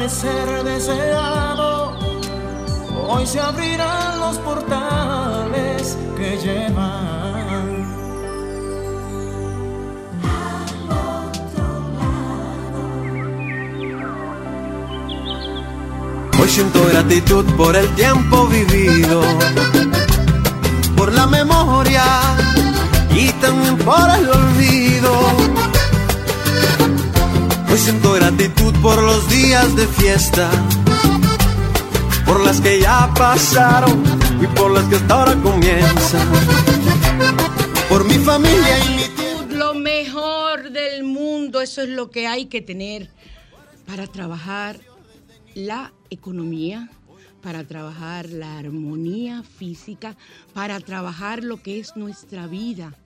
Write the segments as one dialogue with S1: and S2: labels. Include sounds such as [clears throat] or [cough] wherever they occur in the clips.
S1: Amanecer deseado. Hoy se abrirán los portales que llevan.
S2: Hoy siento gratitud por el tiempo vivido, por la memoria y también por el olvido. Hoy siento gratitud por los días de fiesta, por las que ya pasaron y por las que hasta ahora comienzan. Por mi familia y mi
S3: Lo mejor del mundo, eso es lo que hay que tener para trabajar la economía, para trabajar la armonía física, para trabajar lo que es nuestra vida,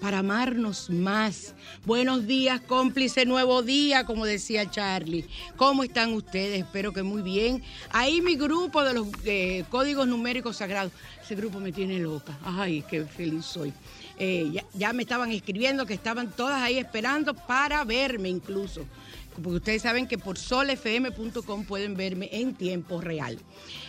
S3: para amarnos más. Buenos días, cómplice, nuevo día, como decía Charlie. ¿Cómo están ustedes? Espero que muy bien. Ahí mi grupo de los eh, códigos numéricos sagrados, ese grupo me tiene loca. Ay, qué feliz soy. Eh, ya, ya me estaban escribiendo que estaban todas ahí esperando para verme incluso porque ustedes saben que por solfm.com pueden verme en tiempo real.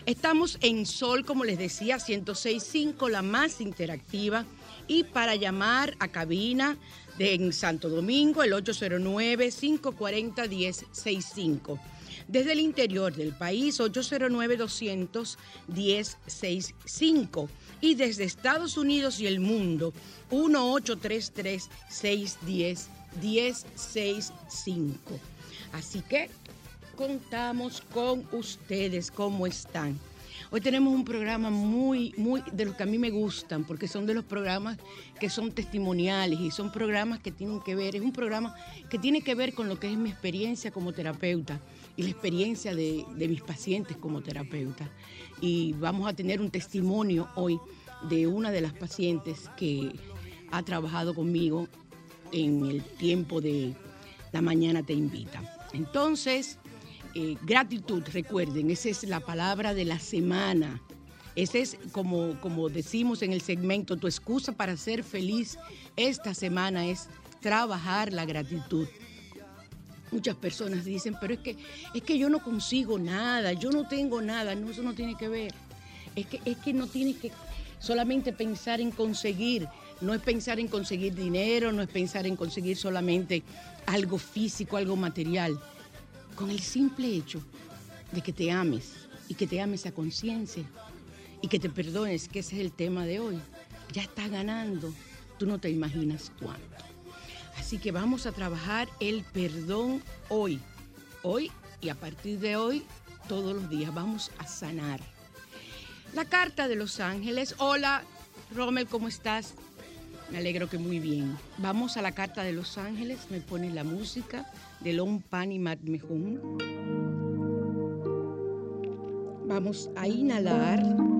S3: Estamos en Sol, como les decía, 106.5, la más interactiva, y para llamar a cabina de en Santo Domingo, el 809-540-1065. Desde el interior del país, 809-200-1065. Y desde Estados Unidos y el mundo, 1833-610-1065. Así que contamos con ustedes, ¿cómo están? Hoy tenemos un programa muy, muy de los que a mí me gustan, porque son de los programas que son testimoniales y son programas que tienen que ver, es un programa que tiene que ver con lo que es mi experiencia como terapeuta y la experiencia de, mis pacientes como terapeuta. Y vamos a tener un testimonio hoy de una de las pacientes que ha trabajado conmigo en el tiempo de La Mañana Te Invita. Entonces, eh, gratitud, recuerden, esa es la palabra de la semana. Esa es, como, como decimos en el segmento, tu excusa para ser feliz esta semana es trabajar la gratitud. Muchas personas dicen, pero es que, es que yo no consigo nada, yo no tengo nada. No, eso no tiene que ver. Es que, es que no tienes que solamente pensar en conseguir. No es pensar en conseguir dinero, no es pensar en conseguir solamente algo físico, algo material. Con el simple hecho de que te ames y que te ames a conciencia y que te perdones, que ese es el tema de hoy, ya estás ganando. Tú no te imaginas cuánto. Así que vamos a trabajar el perdón hoy. Hoy y a partir de hoy, todos los días, vamos a sanar. La carta de los ángeles. Hola, Rommel, ¿cómo estás? Me alegro que muy bien. Vamos a la carta de Los Ángeles. Me pone la música de Lon Pani Mejun. Vamos a inhalar.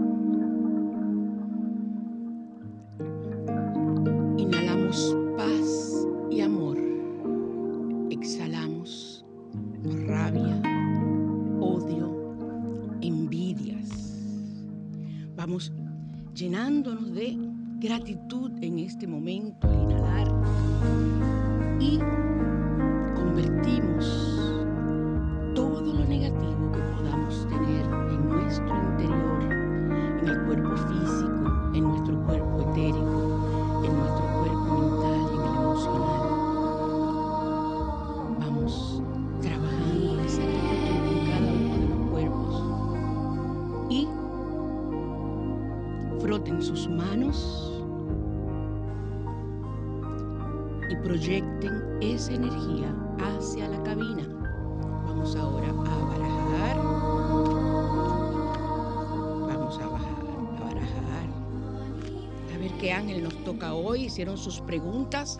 S3: Sus preguntas.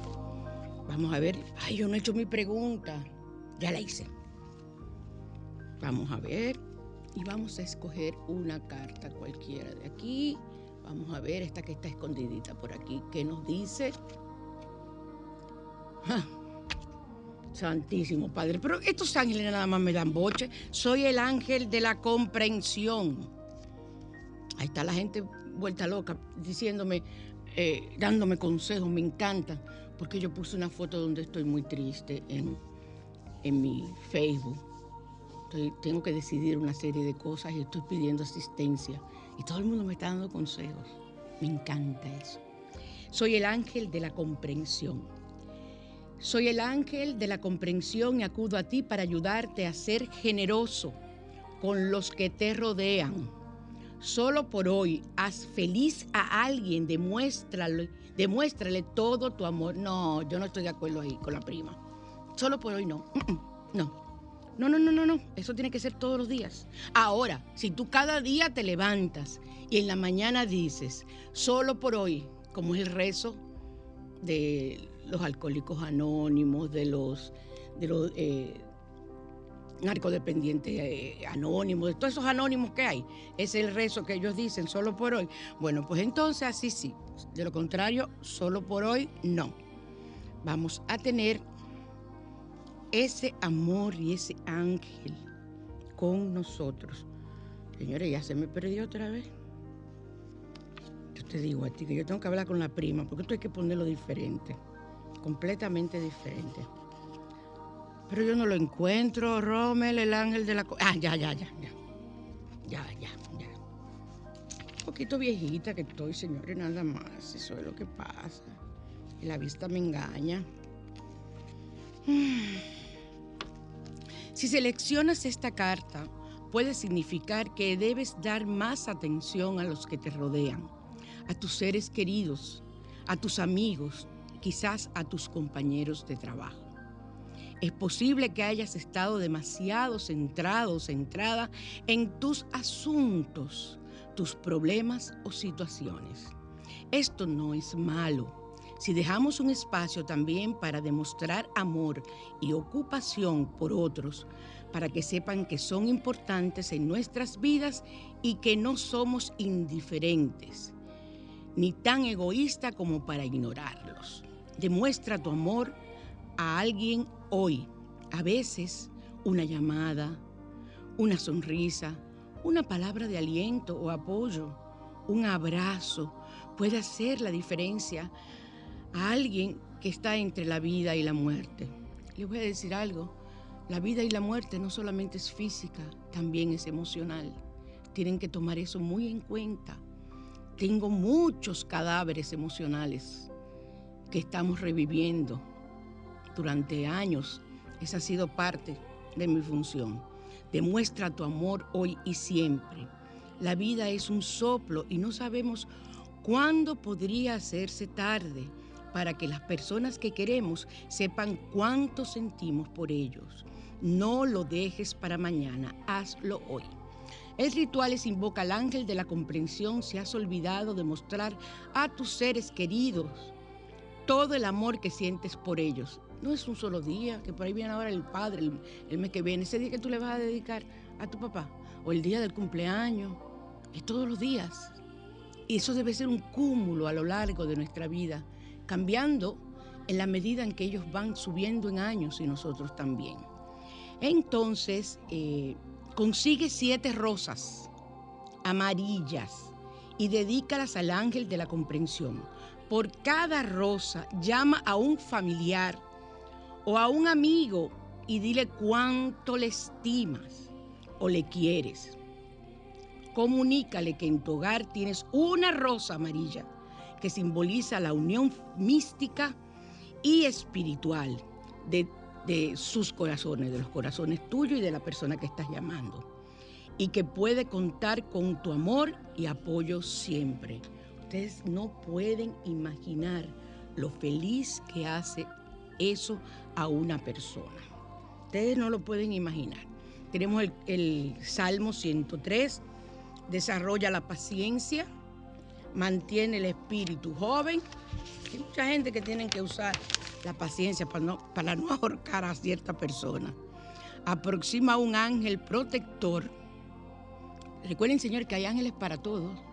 S3: Vamos a ver. Ay, yo no he hecho mi pregunta. Ya la hice. Vamos a ver. Y vamos a escoger una carta cualquiera de aquí. Vamos a ver esta que está escondidita por aquí. ¿Qué nos dice? Ah, Santísimo Padre. Pero estos ángeles nada más me dan boche. Soy el ángel de la comprensión. Ahí está la gente vuelta loca diciéndome, eh, dándome consejos. Me encanta. Porque yo puse una foto donde estoy muy triste en, en mi Facebook. Tengo que decidir una serie de cosas y estoy pidiendo asistencia. Y todo el mundo me está dando consejos. Me encanta eso. Soy el ángel de la comprensión. Soy el ángel de la comprensión y acudo a ti para ayudarte a ser generoso con los que te rodean. Solo por hoy, haz feliz a alguien, demuéstrale, demuéstrale todo tu amor. No, yo no estoy de acuerdo ahí con la prima. Solo por hoy no. [clears throat] No. No, no, no, no, no. Eso tiene que ser todos los días. Ahora, si tú cada día te levantas y en la mañana dices, solo por hoy, como es el rezo de los alcohólicos anónimos, de los, de los eh, narcodependientes eh, anónimos, de todos esos anónimos que hay, es el rezo que ellos dicen solo por hoy. Bueno, pues entonces así sí. De lo contrario, solo por hoy no. Vamos a tener ese amor y ese ángel con nosotros. Señores, ya se me perdió otra vez. Yo te digo a ti que yo tengo que hablar con la prima, porque esto hay que ponerlo diferente, completamente diferente. Pero yo no lo encuentro, Rommel, el ángel de la... Ah, ya, ya, ya, ya. Ya, ya, ya. Un poquito viejita que estoy, señores, nada más. Eso es lo que pasa. Y la vista me engaña. Si seleccionas esta carta, puede significar que debes dar más atención a los que te rodean, a tus seres queridos, a tus amigos, quizás a tus compañeros de trabajo. Es posible que hayas estado demasiado centrado, centrada en tus asuntos, tus problemas o situaciones. Esto no es malo. Si dejamos un espacio también para demostrar amor y ocupación por otros, para que sepan que son importantes en nuestras vidas y que no somos indiferentes, ni tan egoísta como para ignorarlos. Demuestra tu amor a alguien hoy. A veces una llamada, una sonrisa, una palabra de aliento o apoyo, un abrazo puede hacer la diferencia a alguien que está entre la vida y la muerte. Les voy a decir algo, la vida y la muerte no solamente es física, también es emocional. Tienen que tomar eso muy en cuenta. Tengo muchos cadáveres emocionales que estamos reviviendo durante años. Esa ha sido parte de mi función. Demuestra tu amor hoy y siempre. La vida es un soplo y no sabemos cuándo podría hacerse tarde para que las personas que queremos sepan cuánto sentimos por ellos. No lo dejes para mañana, hazlo hoy. El ritual es invoca al ángel de la comprensión si has olvidado de mostrar a tus seres queridos todo el amor que sientes por ellos. No es un solo día, que por ahí viene ahora el padre, el, mes que viene, ese día que tú le vas a dedicar a tu papá, o el día del cumpleaños, es todos los días. Y eso debe ser un cúmulo a lo largo de nuestra vida, cambiando en la medida en que ellos van subiendo en años y nosotros también. Entonces, eh, consigue siete rosas amarillas y dedícalas al ángel de la comprensión. Por cada rosa llama a un familiar o a un amigo y dile cuánto le estimas o le quieres. Comunícale que en tu hogar tienes una rosa amarilla que simboliza la unión mística y espiritual de, de sus corazones, de los corazones tuyos y de la persona que estás llamando. Y que puede contar con tu amor y apoyo siempre. Ustedes no pueden imaginar lo feliz que hace eso a una persona. Ustedes no lo pueden imaginar. Tenemos el, Salmo 103, desarrolla la paciencia, mantiene el espíritu joven. Hay mucha gente que tiene que usar la paciencia para no, para no [laughs] ahorcar a cierta persona. Aproxima a un ángel protector. Recuerden, Señor, que hay ángeles para todos.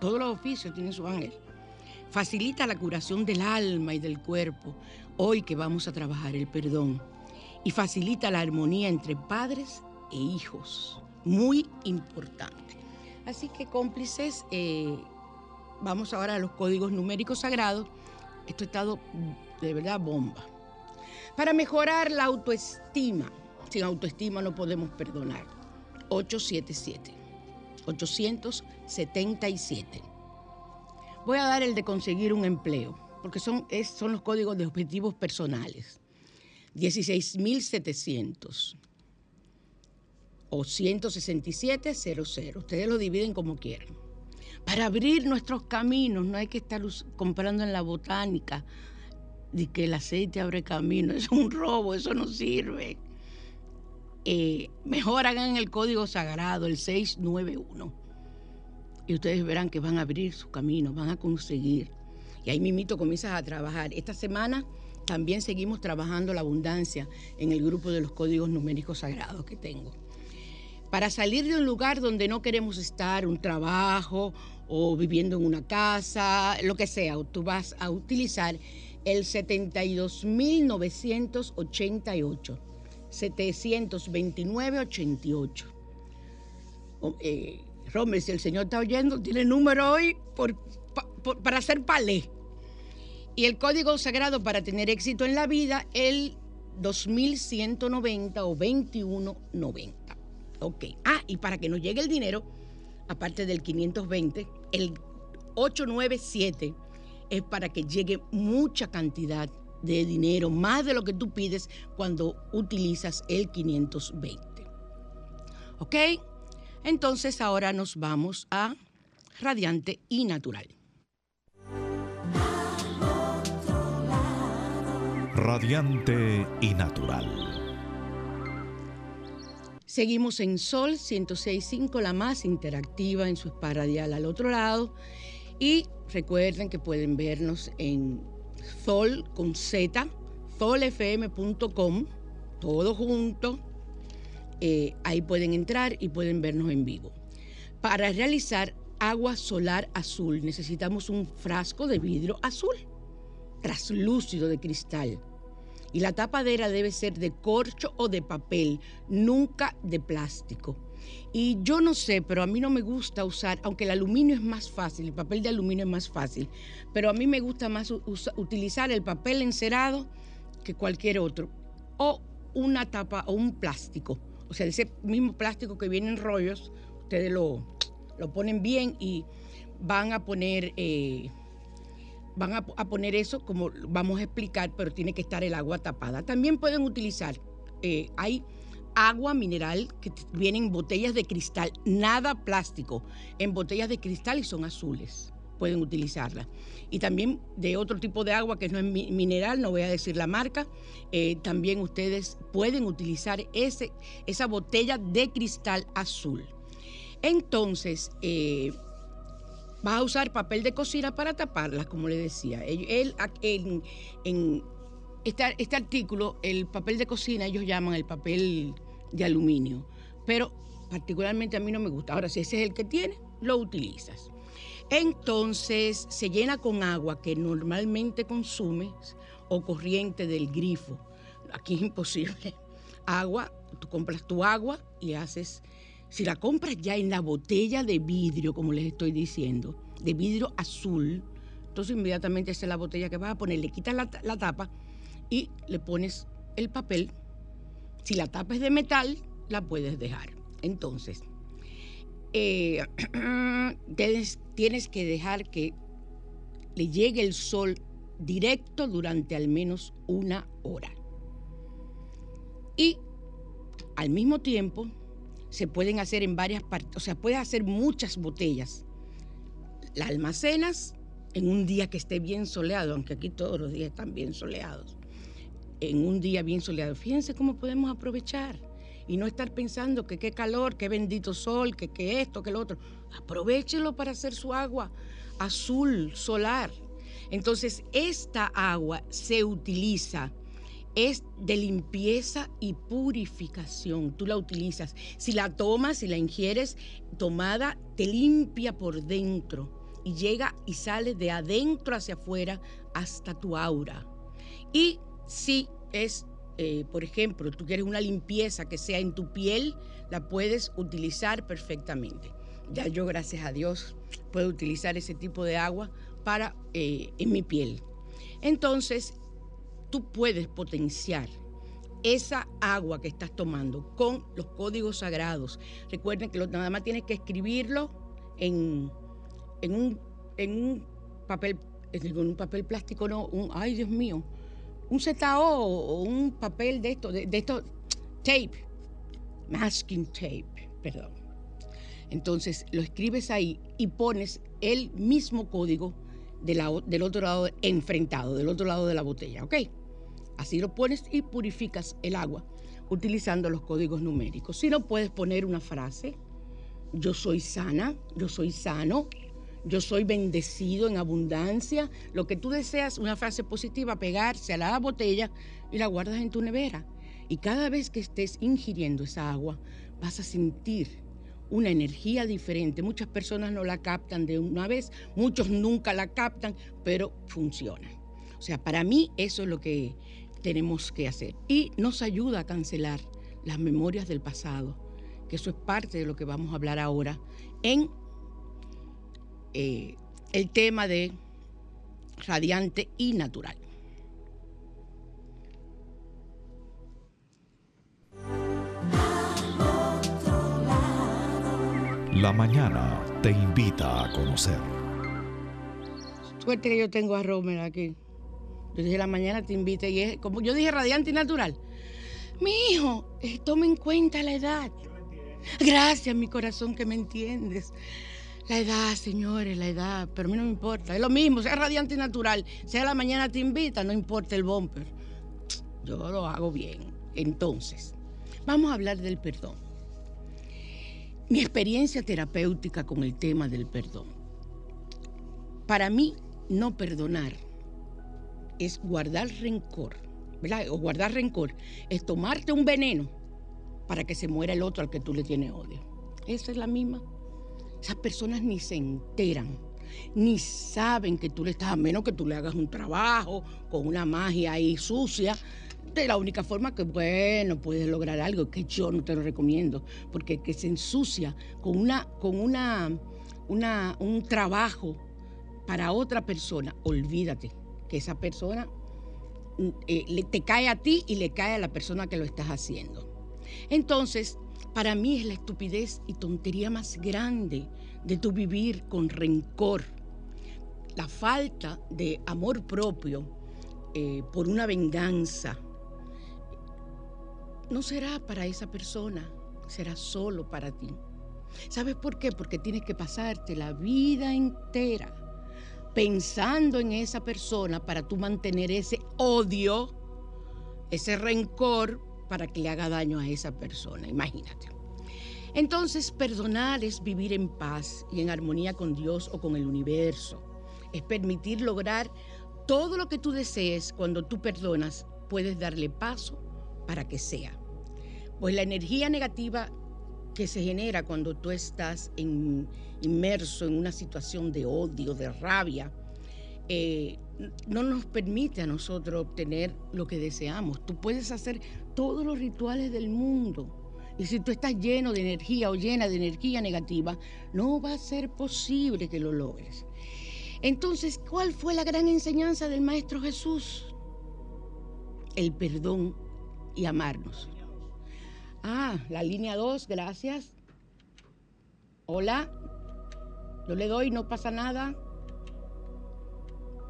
S3: Todos los oficios tienen su ángel. Facilita la curación del alma y del cuerpo. Hoy que vamos a trabajar el perdón. Y facilita la armonía entre padres e hijos. Muy importante. Así que cómplices, eh, vamos ahora a los códigos numéricos sagrados. Esto ha estado de verdad bomba. Para mejorar la autoestima, sin autoestima no podemos perdonar. 877, 877. Voy a dar el de conseguir un empleo, porque son, son los códigos de objetivos personales. 16.700 o 167.00. Ustedes lo dividen como quieran. Para abrir nuestros caminos no hay que estar comprando en la botánica de que el aceite abre camino. [laughs] Es un robo, eso no sirve. Eh, [laughs] mejor hagan el código sagrado, el 691. Y ustedes verán que van a abrir su camino, van a conseguir. Y ahí mimito comienzas a trabajar. Esta semana también seguimos trabajando la abundancia en el grupo de los códigos numéricos sagrados que tengo para salir de un lugar donde no queremos estar, un trabajo o viviendo en una casa, lo que sea, tú vas a utilizar el 72.988, 729.88. Eh, Romer, si el Señor está oyendo, tiene número hoy por, por, para hacer palé. Y el código sagrado para tener éxito en la vida, el 2190 o 2190. Ok. Ah, y para que nos llegue el dinero, aparte del 520, el 897 es para que llegue mucha cantidad de dinero, más de lo que tú pides cuando utilizas el 520. ¿Ok? Entonces ahora nos vamos a radiante y natural.
S4: Radiante y natural.
S3: Seguimos en Sol 106.5, la más interactiva en su esparadial al otro lado. Y recuerden que pueden vernos en Sol con Z, solfm.com, todo junto. Eh, ahí pueden entrar y pueden vernos en vivo. Para realizar agua solar azul necesitamos un frasco de vidrio azul, traslúcido de cristal y la tapadera debe ser de corcho o de papel, nunca de plástico. Y yo no sé, pero a mí no me gusta usar, aunque el aluminio es más fácil, el papel de aluminio es más fácil, pero a mí me gusta más utilizar el papel encerado que cualquier otro. O una tapa o un plástico. O sea, ese mismo plástico que viene en rollos, ustedes lo, lo ponen bien y van a poner eh, van a, poner eso como vamos a explicar, pero tiene que estar el agua tapada. También pueden utilizar, eh, hay agua mineral que vienen en botellas de cristal, nada plástico, en botellas de cristal y son azules. Pueden utilizarla. Y también de otro tipo de agua que no es mineral, no voy a decir la marca, eh, también ustedes pueden utilizar ese, esa botella de cristal azul. Entonces, eh, vas a usar papel de cocina para taparlas, como le decía. Él, en este, este, artículo, el papel de cocina, ellos llaman el papel de aluminio, pero particularmente a mí no me gusta. Ahora, si ese es el que tiene, lo utilizas. Entonces se llena con agua que normalmente consumes o corriente del grifo. Aquí es imposible. Agua, tú compras tu agua y haces si la compras ya en la botella de vidrio, como les estoy diciendo, de vidrio azul, entonces inmediatamente esa es la botella que vas a poner, le quitas la, tapa y le pones el papel. Si la tapa es de metal, la puedes dejar. Entonces, eh, [clears throat] tienes, tienes que dejar que le llegue el sol directo durante al menos una hora. Y al mismo tiempo se pueden hacer en varias partes, o sea, puedes hacer muchas botellas. Las almacenas en un día que esté bien soleado, aunque aquí todos los días están bien soleados. En un día bien soleado, fíjense cómo podemos aprovechar y no estar pensando que qué calor, qué bendito sol, que, qué esto, que lo otro. Aprovechenlo para hacer su agua azul, solar. Entonces, esta agua se utiliza es de limpieza y purificación. Tú la utilizas. Si la tomas, si la ingieres tomada, te limpia por dentro y llega y sale de adentro hacia afuera hasta tu aura. Y si es, eh, por ejemplo, tú quieres una limpieza que sea en tu piel, la puedes utilizar perfectamente. Ya yo, gracias a Dios, puedo utilizar ese tipo de agua para eh, en mi piel. Entonces, tú puedes potenciar esa agua que estás tomando con los códigos sagrados. Recuerden que nada más tienes que escribirlo en, en, un, en un papel, en un papel plástico, no, un, ay Dios mío, un ZO o un papel de esto, de, esto, tape, masking tape, perdón. Entonces lo escribes ahí y pones el mismo código del otro lado enfrentado, del otro lado de la botella, ¿ok? Así lo pones y purificas el agua utilizando los códigos numéricos. Si no puedes poner una frase, yo soy sana, yo soy sano, yo soy bendecido en abundancia, lo que tú deseas, una frase positiva, pegarse a la botella y la guardas en tu nevera. Y cada vez que estés ingiriendo esa agua, vas a sentir una energía diferente. Muchas personas no la captan de una vez, muchos nunca la captan, pero funciona. O sea, para mí eso es lo que tenemos que hacer. Y nos ayuda a cancelar las memorias del pasado, que eso es parte de lo que vamos a hablar ahora en eh, el tema de radiante y natural.
S4: La mañana te invita a conocer.
S3: Suerte que yo tengo a Romer aquí. Yo dije, la mañana te invite y es, como yo dije, radiante y natural. Mi hijo, eh, toma en cuenta la edad. Gracias, mi corazón, que me entiendes. La edad, señores, la edad, pero a mí no me importa. Es lo mismo, sea radiante y natural, sea la mañana te invita, no importa el bumper. Yo lo hago bien. Entonces, vamos a hablar del perdón. Mi experiencia terapéutica con el tema del perdón. Para mí, no perdonar es guardar rencor, ¿verdad? O guardar rencor es tomarte un veneno para que se muera el otro al que tú le tienes odio. Esa es la misma. Esas personas ni se enteran, ni saben que tú le estás, a menos que tú le hagas un trabajo con una magia ahí sucia. De la única forma que, bueno, puedes lograr algo, que yo no te lo recomiendo, porque que se ensucia con, una, con una, una, un trabajo para otra persona, olvídate que esa persona mm, eh, te cae a ti y le cae a la persona que lo estás haciendo. Entonces, para mí es la estupidez y tontería más grande de tu vivir con rencor. La falta de amor propio eh, por una venganza no será para esa persona, será solo para ti. ¿Sabes por qué? Porque tienes que pasarte la vida entera pensando en esa persona para tú mantener ese odio, ese rencor para que le haga daño a esa persona. Imagínate. Entonces, perdonar es vivir en paz y en armonía con Dios o con el universo. Es permitir lograr todo lo que tú desees cuando tú perdonas, puedes darle paso para que sea. Pues la energía negativa que se genera cuando tú estás inmerso en una situación de odio, de rabia, eh, no nos permite a nosotros obtener lo que deseamos. Tú puedes hacer todos los rituales del mundo. Y si tú estás lleno de energía o llena de energía negativa, no va a ser posible que lo logres. Entonces, ¿cuál fue la gran enseñanza del Maestro Jesús? El perdón y amarnos. Ah, la línea 2, gracias. Hola. Yo le doy, no pasa nada.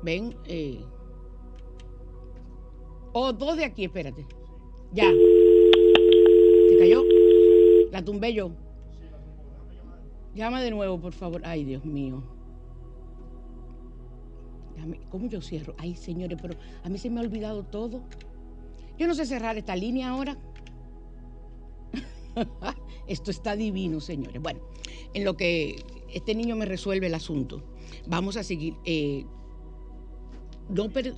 S3: Ven. Eh. Oh, dos de aquí, espérate. Ya. ¿Se cayó? La tumbé yo. Llama de nuevo, por favor. Ay, Dios mío. ¿Cómo yo cierro? Ay, señores, pero a mí se me ha olvidado todo. Yo no sé cerrar esta línea ahora. [laughs] Esto está divino, señores. Bueno, en lo que este niño me resuelve el asunto, vamos a seguir. Eh, no, pero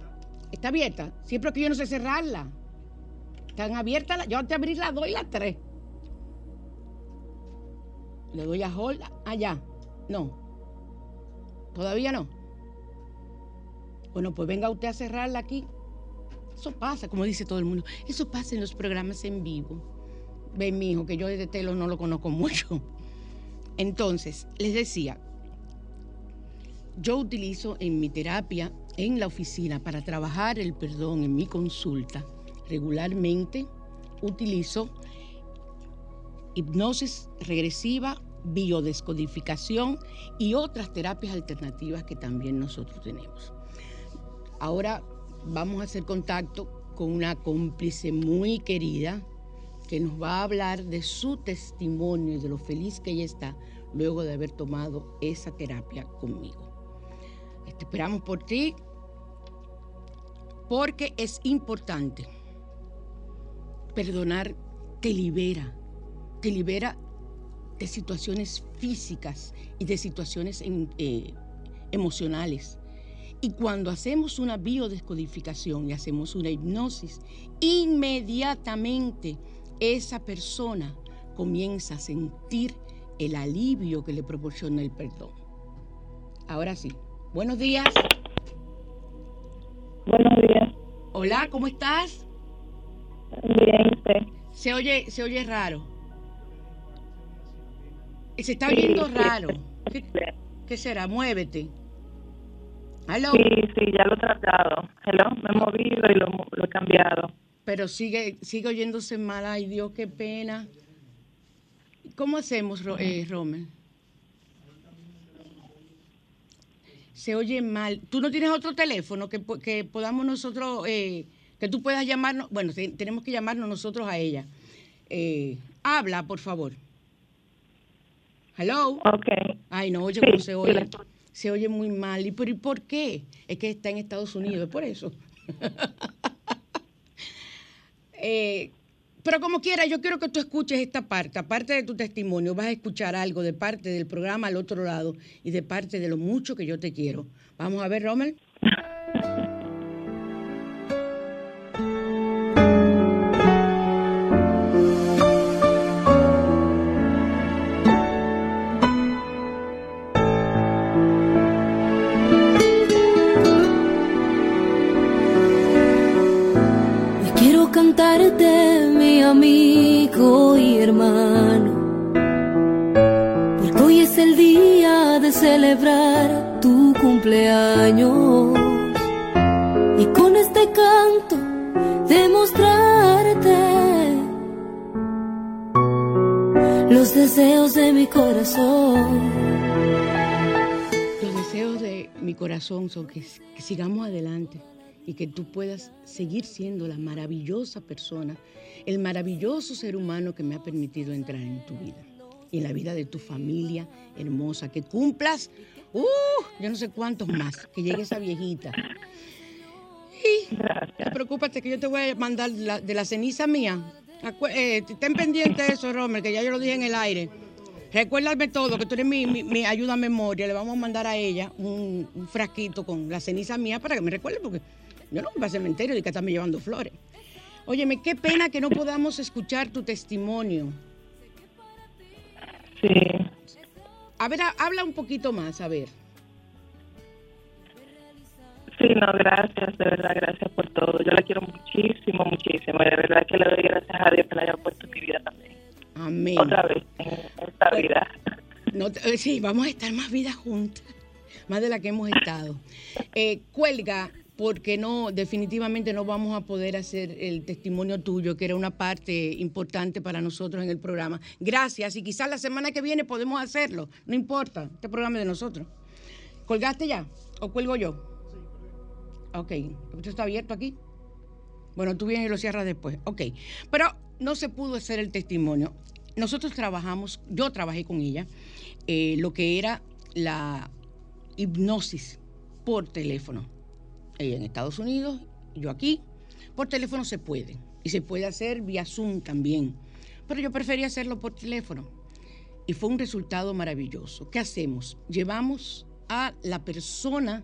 S3: está abierta. Siempre que yo no sé cerrarla. Están abiertas. Yo antes de abrir la doy las tres. Le doy a hold. Allá. no. Todavía no. Bueno, pues venga usted a cerrarla aquí. Eso pasa, como dice todo el mundo. Eso pasa en los programas en vivo. Ven, mi hijo, que yo de Telo no lo conozco [laughs] mucho. Entonces, les decía, yo utilizo en mi terapia, en la oficina, para trabajar el perdón en mi consulta, regularmente utilizo hipnosis regresiva, biodescodificación y otras terapias alternativas que también nosotros tenemos. Ahora vamos a hacer contacto con una cómplice muy querida que nos va a hablar de su testimonio y de lo feliz que ella está luego de haber tomado esa terapia conmigo. Esperamos por ti porque es importante. Perdonar te libera, te libera de situaciones físicas y de situaciones eh, emocionales. Y cuando hacemos una biodescodificación y hacemos una hipnosis, inmediatamente esa persona comienza a sentir el alivio que le proporciona el perdón. Ahora sí, buenos días.
S5: Buenos días.
S3: Hola, ¿cómo estás?
S5: Bien, usted.
S3: Se oye, se oye raro. Se está oyendo raro. ¿Qué, será? Muévete.
S5: ¿Aló? Sí, sí, ya lo he tratado. Hello, me he movido y lo, lo he cambiado
S3: pero sigue, sigue oyéndose mal. Ay, Dios, qué pena. ¿Cómo hacemos, eh, Romer? Se oye mal. ¿Tú no tienes otro teléfono que, que podamos nosotros, eh, que tú puedas llamarnos? Bueno, tenemos que llamarnos nosotros a ella. Eh, habla, por favor. Hello.
S5: Ok.
S3: Ay, no, oye cómo se oye. Se oye muy mal. ¿Y por, ¿Y por qué? Es que está en Estados Unidos, es por eso. [laughs] Eh, pero como quiera, yo quiero que tú escuches esta parte, aparte de tu testimonio, vas a escuchar algo de parte del programa al otro lado y de parte de lo mucho que yo te quiero. Vamos a ver, Rommel. Corazón son que, que sigamos adelante y que tú puedas seguir siendo la maravillosa persona, el maravilloso ser humano que me ha permitido entrar en tu vida y en la vida de tu familia hermosa, que cumplas, uh, yo no sé cuántos más, que llegue esa viejita. Y no preocúpate que yo te voy a mandar de la ceniza mía, eh, ten pendiente de eso, Romer, que ya yo lo dije en el aire. Recuérdame todo, que tú eres mi, mi, ayuda a memoria. Le vamos a mandar a ella un, frasquito con la ceniza mía para que me recuerde, porque yo no voy al cementerio y que estarme llevando flores. Óyeme, qué pena que no podamos escuchar tu testimonio.
S5: Sí.
S3: A ver, habla un poquito más, a ver.
S5: Sí, no, gracias, de verdad, gracias por todo. Yo la quiero muchísimo, muchísimo. De verdad que le doy gracias a Dios que la haya puesto en mi vida también.
S3: Amén.
S5: Otra vez en esta vida.
S3: Eh, sí, vamos a estar más vidas juntas, más de la que hemos estado. [laughs] Eh, cuelga, porque no, definitivamente no vamos a poder hacer el testimonio tuyo, que era una parte importante para nosotros en el programa. Gracias, y quizás la semana que viene podemos hacerlo, no importa, este programa es de nosotros. ¿Colgaste ya? ¿O cuelgo yo? Ok, ¿esto está abierto aquí? Bueno, tú vienes y lo cierras después. Ok, pero no se pudo hacer el testimonio. Nosotros trabajamos, yo trabajé con ella, eh, lo que era la hipnosis por teléfono. Ella en Estados Unidos, yo aquí. Por teléfono se puede. Y se puede hacer vía Zoom también. Pero yo prefería hacerlo por teléfono. Y fue un resultado maravilloso. ¿Qué hacemos? Llevamos a la persona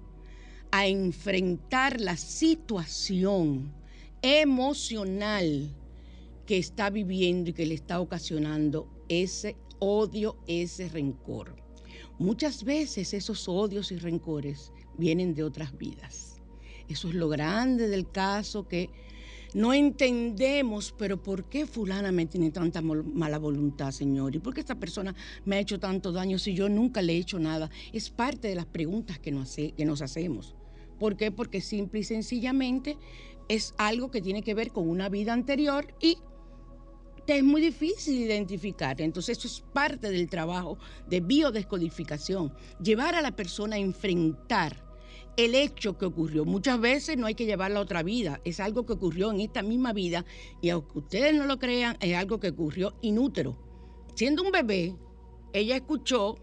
S3: a enfrentar la situación emocional que está viviendo y que le está ocasionando ese odio, ese rencor. Muchas veces esos odios y rencores vienen de otras vidas. Eso es lo grande del caso que no entendemos, pero ¿por qué fulana me tiene tanta mala voluntad, Señor? ¿Y por qué esta persona me ha hecho tanto daño si yo nunca le he hecho nada? Es parte de las preguntas que nos, que nos hacemos. ¿Por qué? Porque simple y sencillamente es algo que tiene que ver con una vida anterior y es muy difícil identificar. Entonces eso es parte del trabajo de biodescodificación, llevar a la persona a enfrentar el hecho que ocurrió. Muchas veces no hay que llevarla a otra vida, es algo que ocurrió en esta misma vida y aunque ustedes no lo crean, es algo que ocurrió inútero. Siendo un bebé, ella escuchó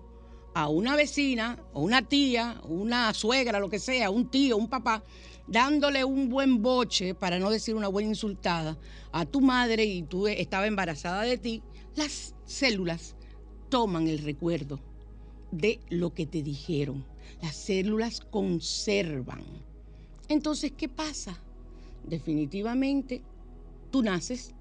S3: a una vecina o una tía, una suegra, lo que sea, un tío, un papá, dándole un buen boche, para no decir una buena insultada, a tu madre y tú estaba embarazada de ti, las células toman el recuerdo de lo que te dijeron. Las células conservan. Entonces, ¿qué pasa? Definitivamente, tú naces,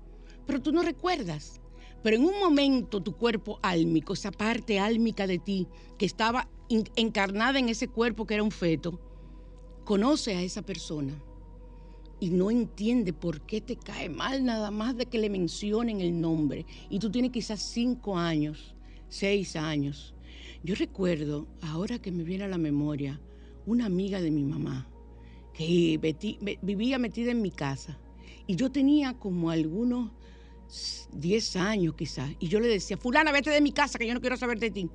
S3: pero tú no recuerdas. Pero en un momento tu cuerpo álmico, esa parte álmica de ti que estaba encarnada en ese cuerpo que era un feto, conoce a esa persona y no entiende por qué te cae mal nada más de que le mencionen el nombre. Y tú tienes quizás cinco años, seis años, yo recuerdo, ahora que me viene a la memoria, una amiga de mi mamá que vivía metida en mi casa y yo tenía como algunos 10 años quizás y yo le decía, fulana, vete de mi casa que yo no quiero saber de ti.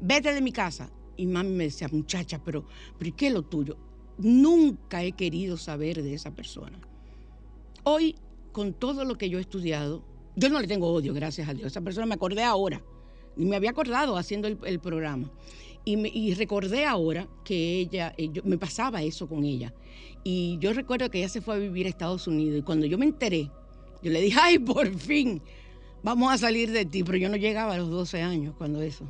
S3: Vete de mi casa. Y mami me decía, muchacha, pero, pero ¿qué es lo tuyo? Nunca he querido saber de esa persona. Hoy, con todo lo que yo he estudiado, yo no le tengo odio, gracias a Dios. Esa persona me acordé ahora y me había acordado haciendo el, programa. Y, recordé ahora que ella, eh, me pasaba eso con ella. Y yo recuerdo que ella se fue a vivir a Estados Unidos. Y cuando yo me enteré, yo le dije, [laughs] ay, por fin, vamos a salir de ti. Pero yo no llegaba a los 12 años cuando eso.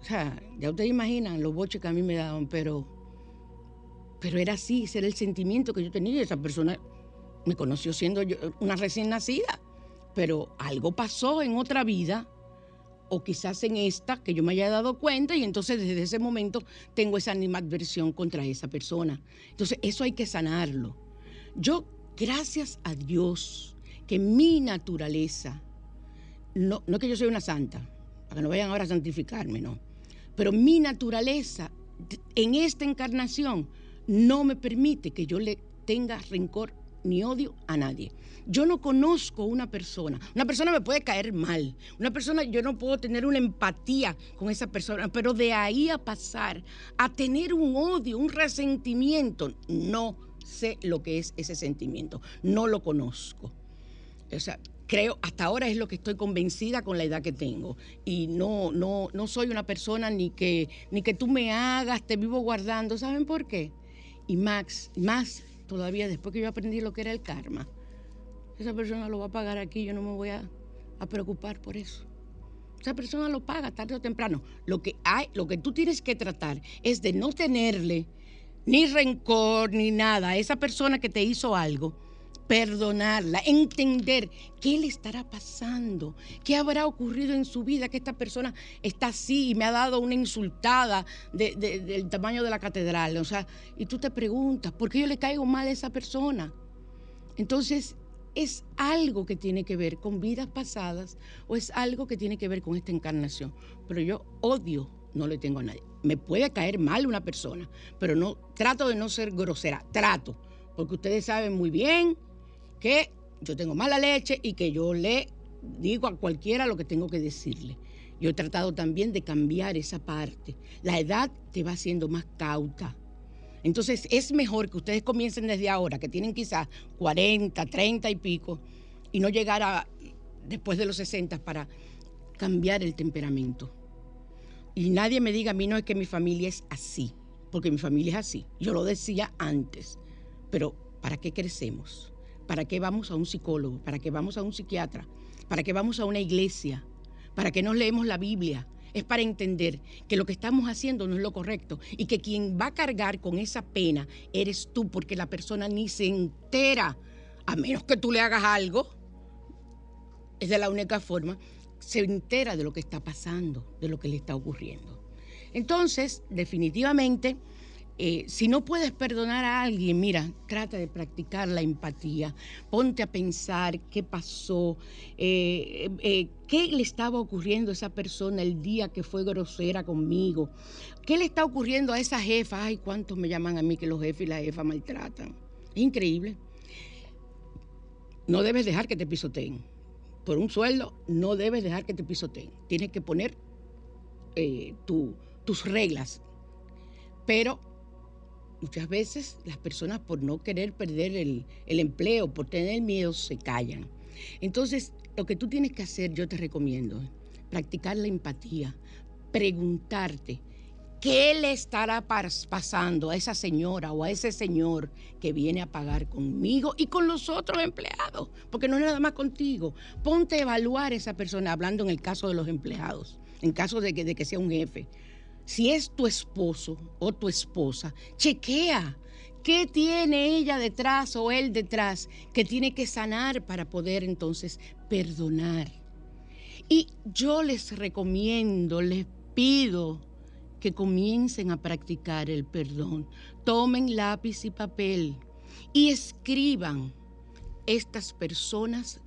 S3: O sea, ya ustedes imaginan los boches que a mí me daban, pero, pero era así, ese era el sentimiento que yo tenía. Esa persona me conoció siendo una recién nacida, pero algo pasó en otra vida o quizás en esta que yo me haya dado cuenta y entonces desde ese momento tengo esa animadversión contra esa persona. Entonces eso hay que sanarlo. Yo, gracias a Dios, que mi naturaleza, no, no que yo soy una santa, para que no vayan ahora a santificarme, no, pero mi naturaleza en esta encarnación no me permite que yo le tenga rencor ni odio a nadie. Yo no conozco una persona. Una persona me puede caer mal. Una persona, yo no puedo tener una empatía con esa persona, pero de ahí a pasar a tener un odio, un resentimiento, no sé lo que es ese sentimiento. No lo conozco. O sea, creo, hasta ahora es lo que estoy convencida con la edad que tengo. Y no, no, no soy una persona ni que, ni que tú me hagas, te vivo guardando. ¿Saben por qué? Y Max, más todavía después que yo aprendí lo que era el karma esa persona lo va a pagar aquí, yo no me voy a, a preocupar por eso. Esa persona lo paga tarde o temprano. Lo que hay, lo que tú tienes que tratar es de no tenerle ni rencor ni nada a esa persona que te hizo algo, perdonarla, entender qué le estará pasando, qué habrá ocurrido en su vida, que esta persona está así y me ha dado una insultada de- de- del tamaño de la catedral. O sea, y tú te preguntas, ¿por qué yo le caigo mal a esa persona? Entonces, ¿es algo que tiene que ver con vidas pasadas o es algo que tiene que ver con esta encarnación? Pero yo odio, no le tengo a nadie. Me puede caer mal una persona, pero no trato de no ser grosera, trato, porque ustedes saben muy bien que yo tengo mala leche y que yo le digo a cualquiera lo que tengo que decirle. Yo he tratado también de cambiar esa parte. La edad te va haciendo más cauta. Entonces es mejor que ustedes comiencen desde ahora, que tienen quizás 40, 30 y pico, y no llegar a después de los 60 para cambiar el temperamento. Y nadie me diga a mí no es que mi familia es así, porque mi familia es así. Yo lo decía antes, pero ¿para qué crecemos? ¿Para qué vamos a un psicólogo? ¿Para qué vamos a un psiquiatra? ¿Para qué vamos a una iglesia? ¿Para qué nos leemos la Biblia? Es para entender que lo que estamos haciendo no es lo correcto y que quien va a cargar con esa pena eres tú, porque la persona ni se entera, a menos que tú le hagas algo, es de la única forma, se entera de lo que está pasando, de lo que le está ocurriendo. Entonces, definitivamente, eh, si no puedes perdonar a alguien, mira, trata de practicar la empatía, ponte a pensar qué pasó, eh, eh, qué le estaba ocurriendo a esa persona el día que fue grosera conmigo, qué le está ocurriendo a esa jefa, ay, cuántos me llaman a mí que los jefes y la jefa maltratan. Es increíble. No debes dejar que te pisoteen. Por un sueldo, no debes dejar que te pisoteen. Tienes que poner tu- tus reglas. Pero muchas veces las personas por no querer perder el, el empleo, por tener miedo, se callan. Entonces, lo que tú tienes que hacer, yo te recomiendo, practicar la empatía, preguntarte, ¿qué le estará pas- pasando a esa señora o a ese señor que viene a pagar conmigo y con los otros empleados? Porque no es nada más contigo. Ponte a evaluar a esa persona, hablando en el caso de los empleados, en caso de que, de que sea un jefe. Si es tu esposo o tu esposa, chequea qué tiene ella detrás o él detrás que tiene que sanar para poder entonces perdonar. Y yo les recomiendo, les pido que comiencen a practicar el perdón. Tomen lápiz y papel y escriban, estas personas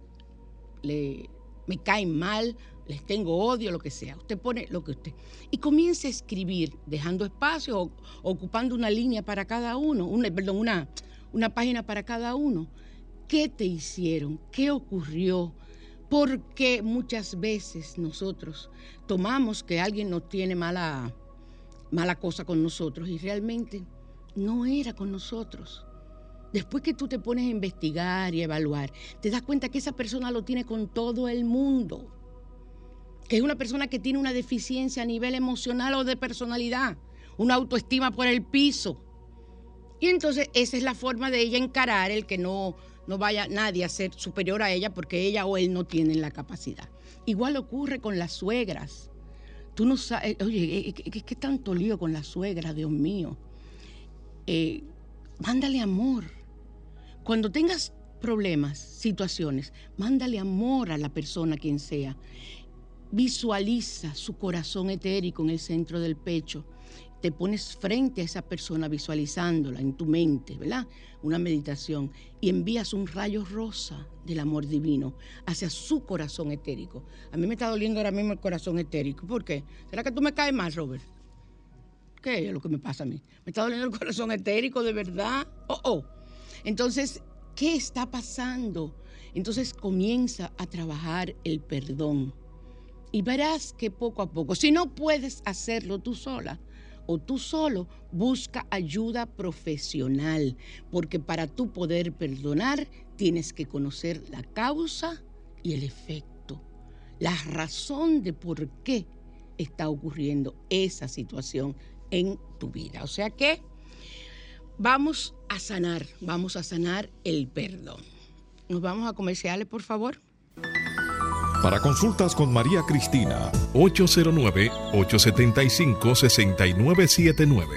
S3: le- me caen mal, les tengo odio, lo que sea. Usted pone lo que usted. Y comience a escribir, dejando espacio, o- ocupando una línea para cada uno, una, perdón, una, una página para cada uno. ¿Qué te hicieron? ¿Qué ocurrió? Porque muchas veces nosotros tomamos que alguien nos tiene mala, mala cosa con nosotros y realmente no era con nosotros. Después que tú te pones a investigar y evaluar, te das cuenta que esa persona lo tiene con todo el mundo. Que es una persona que tiene una deficiencia a nivel emocional o de personalidad, una autoestima por el piso. Y entonces esa es la forma de ella encarar el que no, no vaya nadie a ser superior a ella porque ella o él no tienen la capacidad. Igual ocurre con las suegras. Tú no sabes, oye, ¿qué, qué tanto lío con las suegras, Dios mío? Eh, mándale amor. Cuando tengas problemas, situaciones, mándale amor a la persona quien sea. Visualiza su corazón etérico en el centro del pecho. Te pones frente a esa persona visualizándola en tu mente, ¿verdad? Una meditación. Y envías un rayo rosa del amor divino hacia su corazón etérico. A mí me está doliendo ahora mismo el corazón etérico. ¿Por qué? ¿Será que tú me caes mal, Robert? ¿Qué es lo que me pasa a mí? ¿Me está doliendo el corazón etérico de verdad? Oh, oh. Entonces, ¿qué está pasando? Entonces comienza a trabajar el perdón. Y verás que poco a poco, si no puedes hacerlo tú sola o tú solo, busca ayuda profesional, porque para tú poder perdonar tienes que conocer la causa y el efecto, la razón de por qué está ocurriendo esa situación en tu vida. O sea que vamos a sanar, vamos a sanar el perdón. Nos vamos a comerciales, por favor.
S4: Para consultas con María Cristina, 809-875-6979.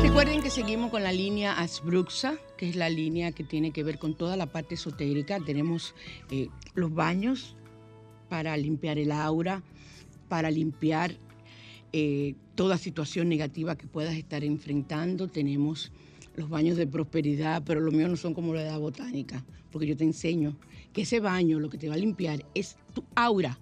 S3: Recuerden que seguimos con la línea Asbruxa, que es la línea que tiene que ver con toda la parte esotérica. Tenemos eh, los baños para limpiar el aura, para limpiar eh, toda situación negativa que puedas estar enfrentando. Tenemos los baños de prosperidad, pero los míos no son como la la botánica, porque yo te enseño que ese baño lo que te va a limpiar es tu aura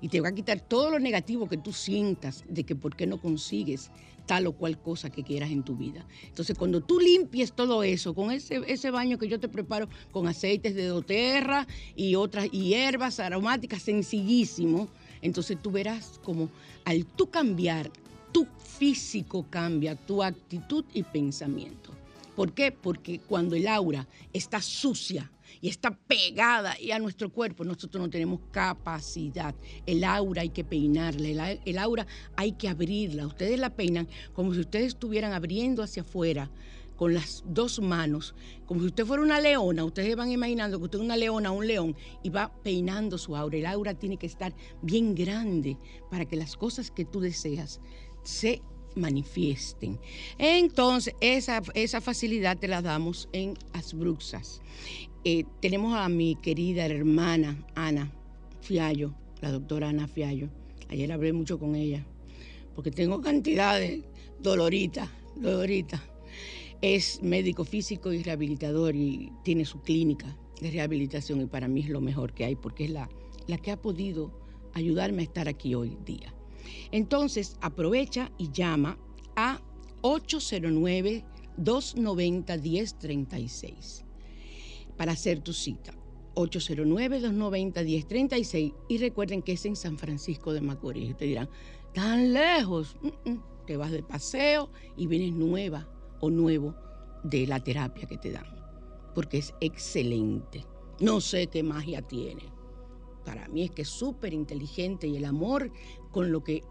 S3: y te va a quitar todo lo negativo que tú sientas de que por qué no consigues tal o cual cosa que quieras en tu vida. Entonces, cuando tú limpies todo eso con ese, ese baño que yo te preparo con aceites de doterra y otras hierbas aromáticas, sencillísimo, entonces tú verás como al tú cambiar, tu físico cambia, tu actitud y pensamiento. ¿Por qué? Porque cuando el aura está sucia, y está pegada y a nuestro cuerpo, nosotros no tenemos capacidad. El aura hay que peinarla, el, aura hay que abrirla. Ustedes la peinan como si ustedes estuvieran abriendo hacia afuera con las dos manos, como si usted fuera una leona, ustedes van imaginando que usted es una leona, un león, y va peinando su aura. El aura tiene que estar bien grande para que las cosas que tú deseas se manifiesten. Entonces, esa, esa facilidad te la damos en Asbruxas. Eh, tenemos a mi querida hermana Ana Fiallo, la doctora Ana Fiallo. Ayer hablé mucho con ella, porque tengo cantidades doloritas, doloritas. Es médico físico y rehabilitador y tiene su clínica de rehabilitación y para mí es lo mejor que hay, porque es la, la que ha podido ayudarme a estar aquí hoy día. Entonces, aprovecha y llama a 809-290-1036 para hacer tu cita. 809-290-1036 y recuerden que es en San Francisco de Macorís. Te dirán, tan lejos. Te vas de paseo y vienes nueva o nuevo de la terapia que te dan, porque es excelente. No sé qué magia tiene. Para mí es que es súper inteligente y el amor con lo que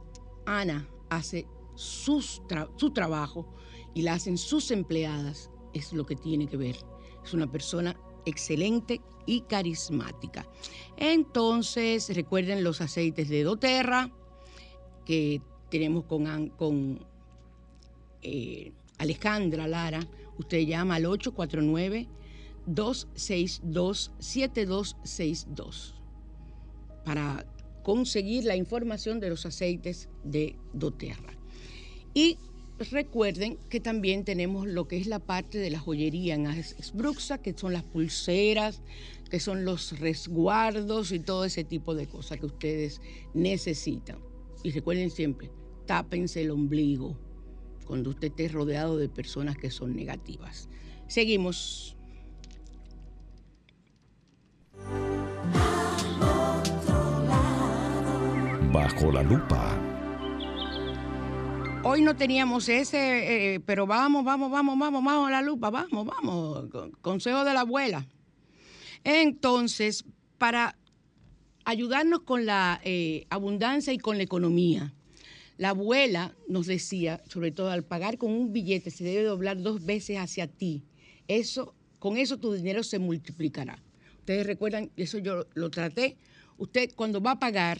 S3: Ana hace su trabajo y la hacen sus empleadas es lo que tiene que ver. Es una persona excelente y carismática. Entonces, recuerden los aceites de doTERRA que tenemos con, con eh, Alejandra Lara. Usted llama al 849-262-7262 para conseguir la información de los aceites de doTERRA. Y recuerden que también tenemos lo que es la parte de la joyería en Esbruxa, que son las pulseras, que son los resguardos y todo ese tipo de cosas que ustedes necesitan. Y recuerden siempre, tápense el ombligo cuando usted esté rodeado de personas que son negativas. Seguimos.
S4: Bajo la lupa
S3: Hoy no teníamos ese, eh, pero vamos, vamos, vamos, vamos, vamos a la lupa, vamos, vamos, consejo de la abuela. Entonces, para ayudarnos con la eh, abundancia y con la economía, la abuela nos decía, sobre todo al pagar con un billete, se debe doblar dos veces hacia ti. Eso, con eso tu dinero se multiplicará. Ustedes recuerdan, eso yo lo traté. Usted cuando va a pagar,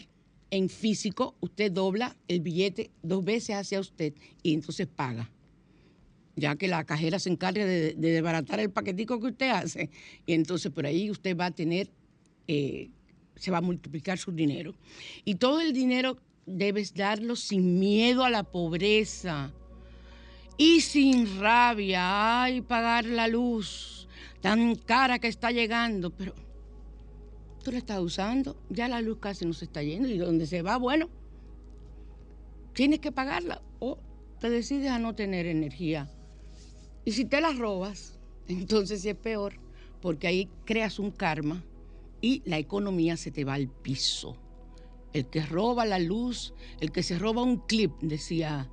S3: en físico, usted dobla el billete dos veces hacia usted y entonces paga. Ya que la cajera se encarga de, desbaratar el paquetico que usted hace. Y entonces por ahí usted va a tener, eh, se va a multiplicar su dinero. Y todo el dinero debes darlo sin miedo a la pobreza y sin rabia. Ay, pagar la luz tan cara que está llegando. Pero tú la estás usando, ya la luz casi no se está yendo y donde se va, bueno, tienes que pagarla o te decides a no tener energía. Y si te la robas, entonces es peor, porque ahí creas un karma y la economía se te va al piso. El que roba la luz, el que se roba un clip, decía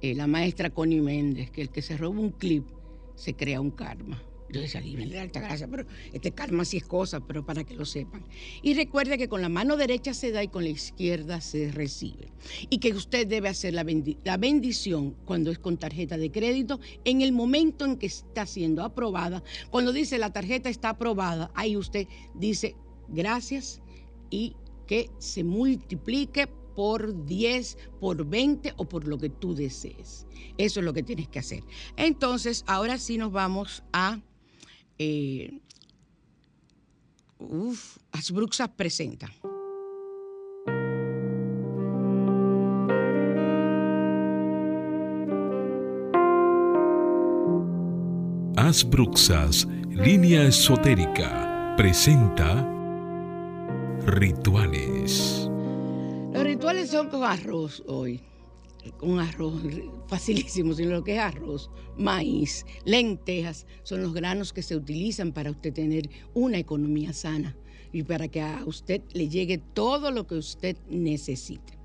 S3: eh, la maestra Connie Méndez, que el que se roba un clip se crea un karma. Yo decía, libre de alta gracia, pero este karma sí es cosa, pero para que lo sepan. Y recuerde que con la mano derecha se da y con la izquierda se recibe. Y que usted debe hacer la, la bendición cuando es con tarjeta de crédito en el momento en que está siendo aprobada. Cuando dice la tarjeta está aprobada, ahí usted dice gracias y que se multiplique por 10, por 20 o por lo que tú desees. Eso es lo que tienes que hacer. Entonces, ahora sí nos vamos a... Eh, uf, Asbruxas presenta.
S4: Asbruxas, línea esotérica, presenta rituales.
S3: Los rituales son con arroz hoy. Un arroz facilísimo, sino lo que es arroz, maíz, lentejas, son los granos que se utilizan para usted tener una economía sana y para que a usted le llegue todo lo que usted necesite.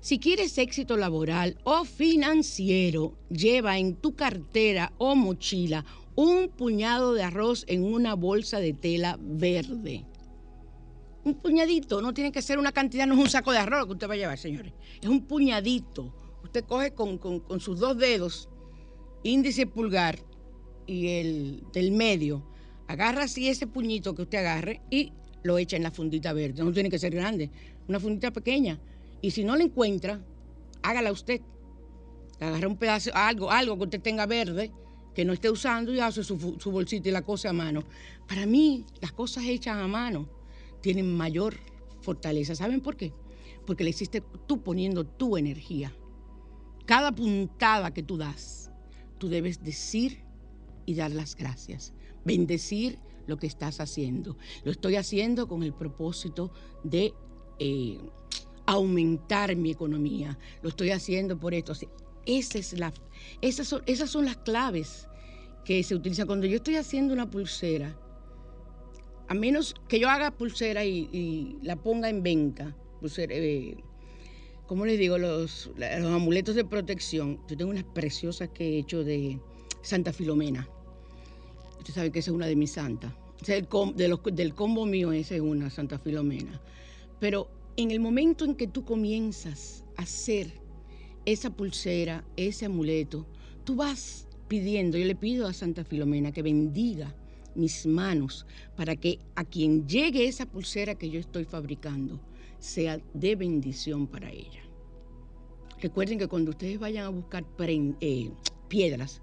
S3: Si quieres éxito laboral o financiero, lleva en tu cartera o mochila un puñado de arroz en una bolsa de tela verde un puñadito, no tiene que ser una cantidad, no es un saco de arroz que usted va a llevar, señores. Es un puñadito. Usted coge con, sus dos dedos, índice pulgar y el del medio, agarra así ese puñito que usted agarre y lo echa en la fundita verde. No tiene que ser grande, una fundita pequeña. Y si no la encuentra, hágala usted. Agarra un pedazo, algo, algo que usted tenga verde, que no esté usando y hace su, su bolsita y la cosa a mano. Para mí, las cosas hechas a mano tienen mayor fortaleza. ¿Saben por qué? Porque le hiciste tú poniendo tu energía. Cada puntada que tú das, tú debes decir y dar las gracias. Bendecir lo que estás haciendo. Lo estoy haciendo con el propósito de eh, aumentar mi economía. Lo estoy haciendo por esto. Esa es la, esas, son, esas son las claves que se utilizan. Cuando yo estoy haciendo una pulsera, a menos que yo haga pulsera y, la ponga en venta, pulsera, eh, ¿cómo les digo? Los, amuletos de protección. Yo tengo unas preciosas que he hecho de Santa Filomena. Ustedes saben que esa es una de mis santas. del combo mío esa es una, Santa Filomena. Pero en el momento en que tú comienzas a hacer esa pulsera, ese amuleto, tú vas pidiendo, yo le pido a Santa Filomena que bendiga mis manos para que a quien llegue esa pulsera que yo estoy fabricando sea de bendición para ella. Recuerden que cuando ustedes vayan a buscar eh, piedras,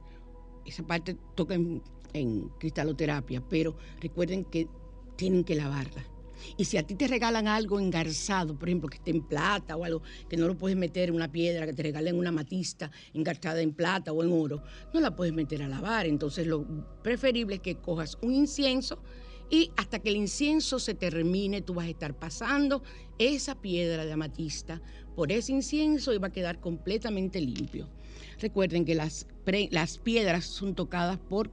S3: esa parte toca en cristaloterapia, pero recuerden que tienen que lavarla y si a ti te regalan algo engarzado, por ejemplo, que esté en plata o algo, que no lo puedes meter en una piedra, que te regalen una matista engarzada en plata o en oro, no la puedes meter a lavar. Entonces lo preferible es que cojas un incienso y hasta que el incienso se termine, tú vas a estar pasando esa piedra de amatista por ese incienso y va a quedar completamente limpio. Recuerden que las, las piedras son tocadas por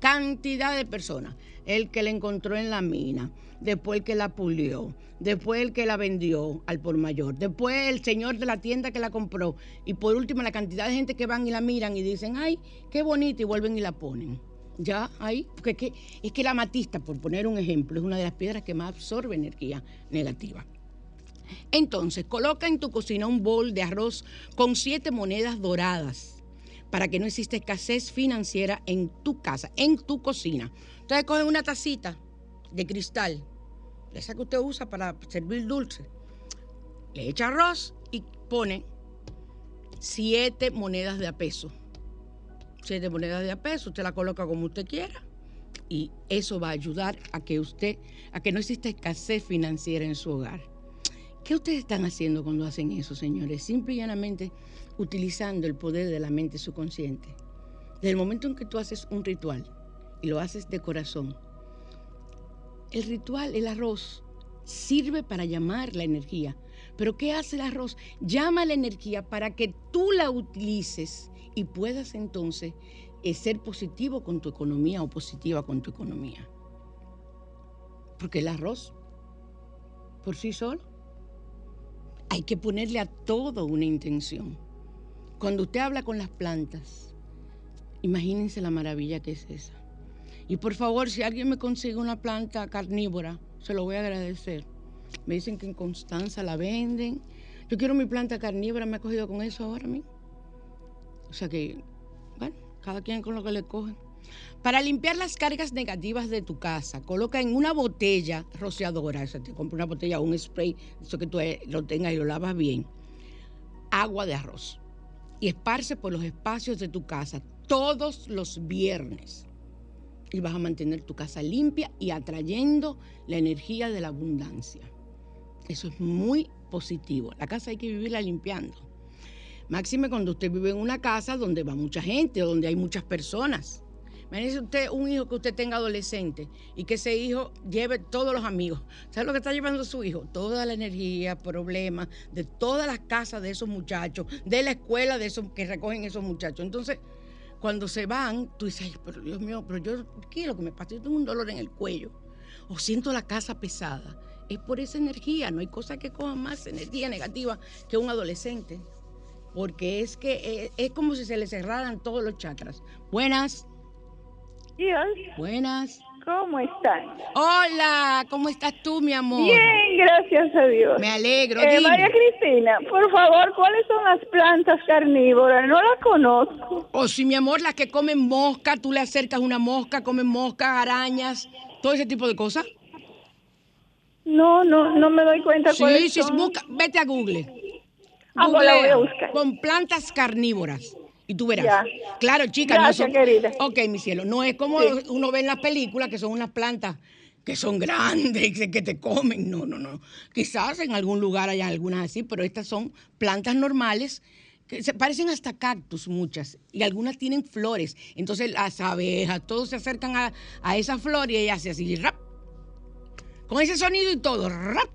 S3: cantidad de personas. El que la encontró en la mina, después el que la pulió, después el que la vendió al por mayor, después el señor de la tienda que la compró y por último la cantidad de gente que van y la miran y dicen, ay, qué bonita y vuelven y la ponen. Ya ahí, porque es que, la matista, por poner un ejemplo, es una de las piedras que más absorbe energía negativa. Entonces, coloca en tu cocina un bol de arroz con siete monedas doradas para que no exista escasez financiera en tu casa, en tu cocina. Entonces coge una tacita de cristal, esa que usted usa para servir dulce, le echa arroz y pone siete monedas de a peso. Siete monedas de a peso, usted la coloca como usted quiera y eso va a ayudar a que usted, a que no exista escasez financiera en su hogar. ¿Qué ustedes están haciendo cuando hacen eso, señores? Simple y llanamente utilizando el poder de la mente subconsciente. Desde el momento en que tú haces un ritual y lo haces de corazón, el ritual, el arroz, sirve para llamar la energía. Pero ¿qué hace el arroz? Llama la energía para que tú la utilices y puedas entonces eh, ser positivo con tu economía o positiva con tu economía. Porque el arroz, por sí solo, hay que ponerle a todo una intención. Cuando usted habla con las plantas, imagínense la maravilla que es esa. Y por favor, si alguien me consigue una planta carnívora, se lo voy a agradecer. Me dicen que en Constanza la venden. Yo quiero mi planta carnívora, me ha cogido con eso ahora a mí. O sea que, bueno, cada quien con lo que le coge. Para limpiar las cargas negativas de tu casa, coloca en una botella rociadora, o sea, te compra una botella un spray, eso que tú eh, lo tengas y lo lavas bien, agua de arroz. Y esparce por los espacios de tu casa todos los viernes. Y vas a mantener tu casa limpia y atrayendo la energía de la abundancia. Eso es muy positivo. La casa hay que vivirla limpiando. Máxime cuando usted vive en una casa donde va mucha gente, donde hay muchas personas. Imagínese usted un hijo que usted tenga adolescente y que ese hijo lleve todos los amigos. ¿Sabe lo que está llevando su hijo? Toda la energía, problemas de todas las casas de esos muchachos, de la escuela de esos que recogen esos muchachos. Entonces, cuando se van, tú dices, ay, pero Dios mío, pero yo quiero que me pase, yo tengo un dolor en el cuello. O siento la casa pesada. Es por esa energía, no hay cosa que coja más energía negativa que un adolescente. Porque es que es, es como si se le cerraran todos los chakras. Buenas.
S6: Dios,
S3: Buenas.
S6: ¿cómo están?
S3: Hola, ¿cómo estás tú, mi amor?
S6: Bien, gracias a Dios.
S3: Me alegro.
S6: Eh,
S3: dime.
S6: María Cristina, por favor, ¿cuáles son las plantas carnívoras? No las conozco.
S3: O si mi amor, las que comen mosca, tú le acercas una mosca, comen moscas, arañas, todo ese tipo de cosas.
S6: No, no, no me doy cuenta
S3: Sí,
S6: cuáles
S3: sí,
S6: son.
S3: busca, vete a Google.
S6: Ah, pues la voy a buscar.
S3: Con plantas carnívoras. Y tú verás.
S6: Ya.
S3: Claro, chicas,
S6: Gracias,
S3: no son.
S6: querida.
S3: Ok, mi cielo. No es como
S6: Sí.
S3: uno ve en las películas que son unas plantas que son grandes y que- que te comen. No, no, no. Quizás en algún lugar haya algunas así, pero estas son plantas normales que se parecen hasta cactus muchas y algunas tienen flores. Entonces las abejas, todos se acercan a, a esa flor y ella hace así, rap, con ese sonido y todo, rap,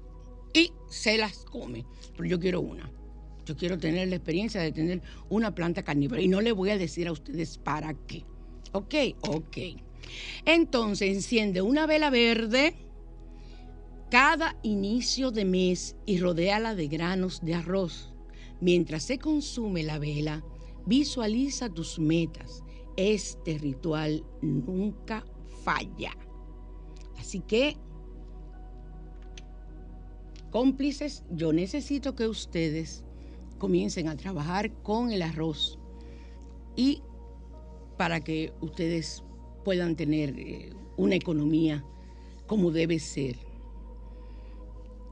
S3: y se las come. Pero yo quiero una. Yo quiero tener la experiencia de tener una planta carnívora y no le voy a decir a ustedes para qué. ¿Ok? Ok. Entonces enciende una vela verde cada inicio de mes y rodéala de granos de arroz. Mientras se consume la vela, visualiza tus metas. Este ritual nunca falla. Así que cómplices, yo necesito que ustedes comiencen a trabajar con el arroz y para que ustedes puedan tener eh, una economía como debe ser.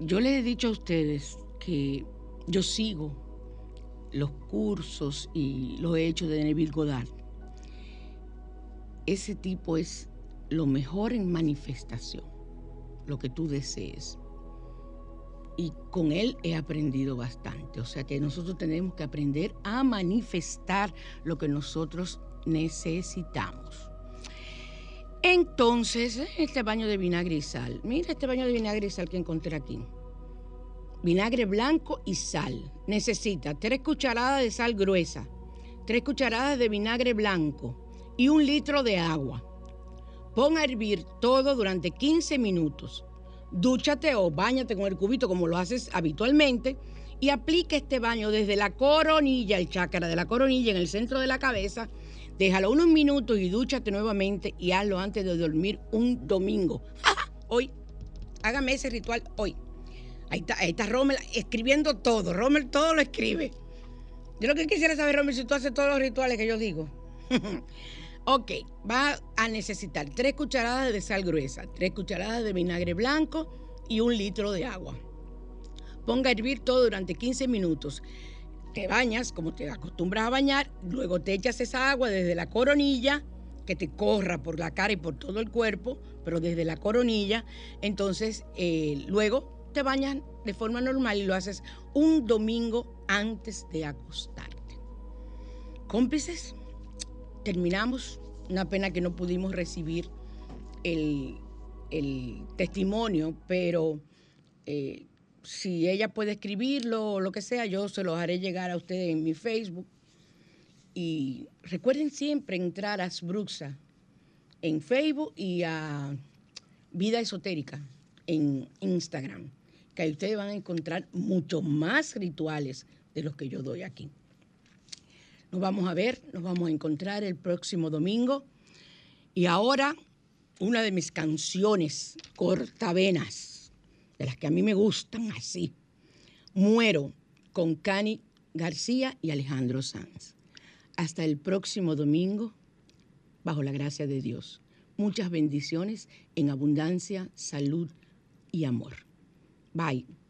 S3: Yo les he dicho a ustedes que yo sigo los cursos y los hechos de Neville Goddard. Ese tipo es lo mejor en manifestación, lo que tú desees y con él he aprendido bastante. O sea que nosotros tenemos que aprender a manifestar lo que nosotros necesitamos. Entonces, este baño de vinagre y sal. Mira este baño de vinagre y sal que encontré aquí. Vinagre blanco y sal. Necesita tres cucharadas de sal gruesa, tres cucharadas de vinagre blanco y un litro de agua. Pon a hervir todo durante 15 minutos dúchate o bañate con el cubito como lo haces habitualmente y aplica este baño desde la coronilla, el chakra de la coronilla en el centro de la cabeza. Déjalo unos minutos y dúchate nuevamente y hazlo antes de dormir un domingo. [laughs] hoy, hágame ese ritual hoy. Ahí está, ahí está Rommel escribiendo todo. Rommel todo lo escribe. Yo lo que quisiera saber, Rommel, si tú haces todos los rituales que yo digo. [laughs] Ok, va a necesitar tres cucharadas de sal gruesa, tres cucharadas de vinagre blanco y un litro de agua. Ponga a hervir todo durante 15 minutos. Te bañas como te acostumbras a bañar, luego te echas esa agua desde la coronilla, que te corra por la cara y por todo el cuerpo, pero desde la coronilla. Entonces, eh, luego te bañas de forma normal y lo haces un domingo antes de acostarte. Cómplices, terminamos. Una pena que no pudimos recibir el, el testimonio, pero eh, si ella puede escribirlo o lo que sea, yo se los haré llegar a ustedes en mi Facebook. Y recuerden siempre entrar a Sbruxa en Facebook y a Vida Esotérica en Instagram, que ahí ustedes van a encontrar muchos más rituales de los que yo doy aquí. Nos vamos a ver, nos vamos a encontrar el próximo domingo. Y ahora una de mis canciones cortavenas, de las que a mí me gustan así. Muero con Cani García y Alejandro Sanz. Hasta el próximo domingo, bajo la gracia de Dios. Muchas bendiciones en abundancia, salud y amor. Bye.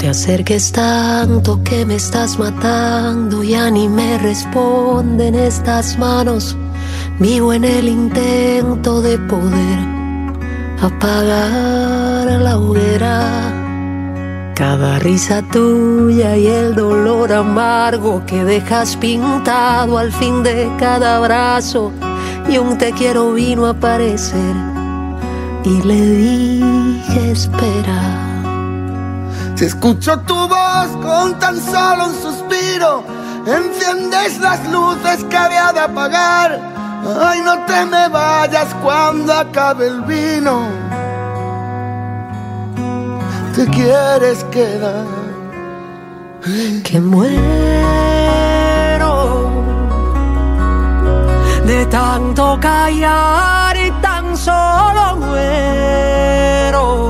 S7: Te acerques tanto que me estás matando, ya ni me responden estas manos. Vivo en el intento de poder apagar la hoguera. Cada risa tuya y el dolor amargo que dejas pintado al fin de cada abrazo. Y un te quiero vino a aparecer y le dije espera.
S1: Si escucho tu voz con tan solo un suspiro, enciendes las luces que había de apagar. Ay, no te me vayas cuando acabe el vino. Te quieres quedar.
S7: que muero de tanto callar y tan solo muero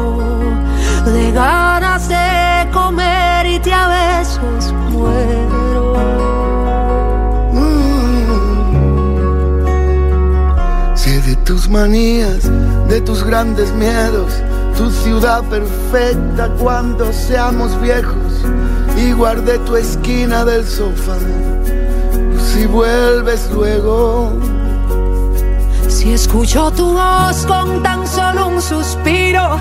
S1: manías, de tus grandes miedos, tu ciudad perfecta cuando seamos viejos. Y guardé tu esquina del sofá, si vuelves luego.
S7: Si escucho tu voz con tan solo un suspiro,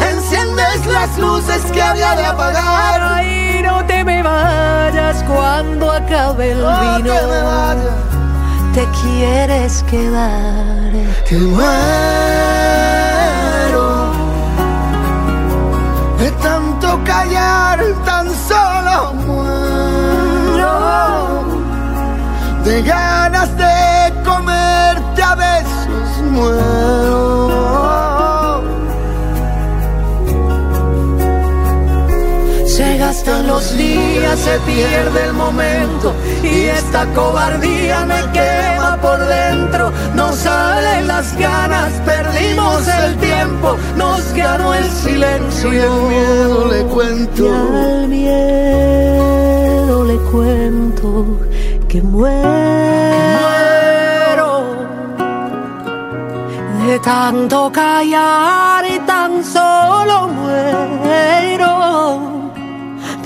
S1: Enciendes las luces que había de apagar.
S7: Ay, no te me vayas cuando acabe el
S1: No te
S7: vino.
S1: me vayas.
S7: Te quieres quedar.
S1: que muero de tanto callar, tan solo muero de ganas de comerte a besos muero.
S7: Se gastan los se pierde el momento y esta cobardía me quema por dentro. Nos salen las ganas, perdimos el tiempo, nos ganó el silencio.
S1: Y el miedo le cuento.
S7: Y al miedo le cuento que muero de tanto callar y tan solo muero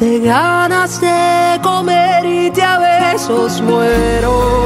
S7: de ganas de comer y te a besos muero.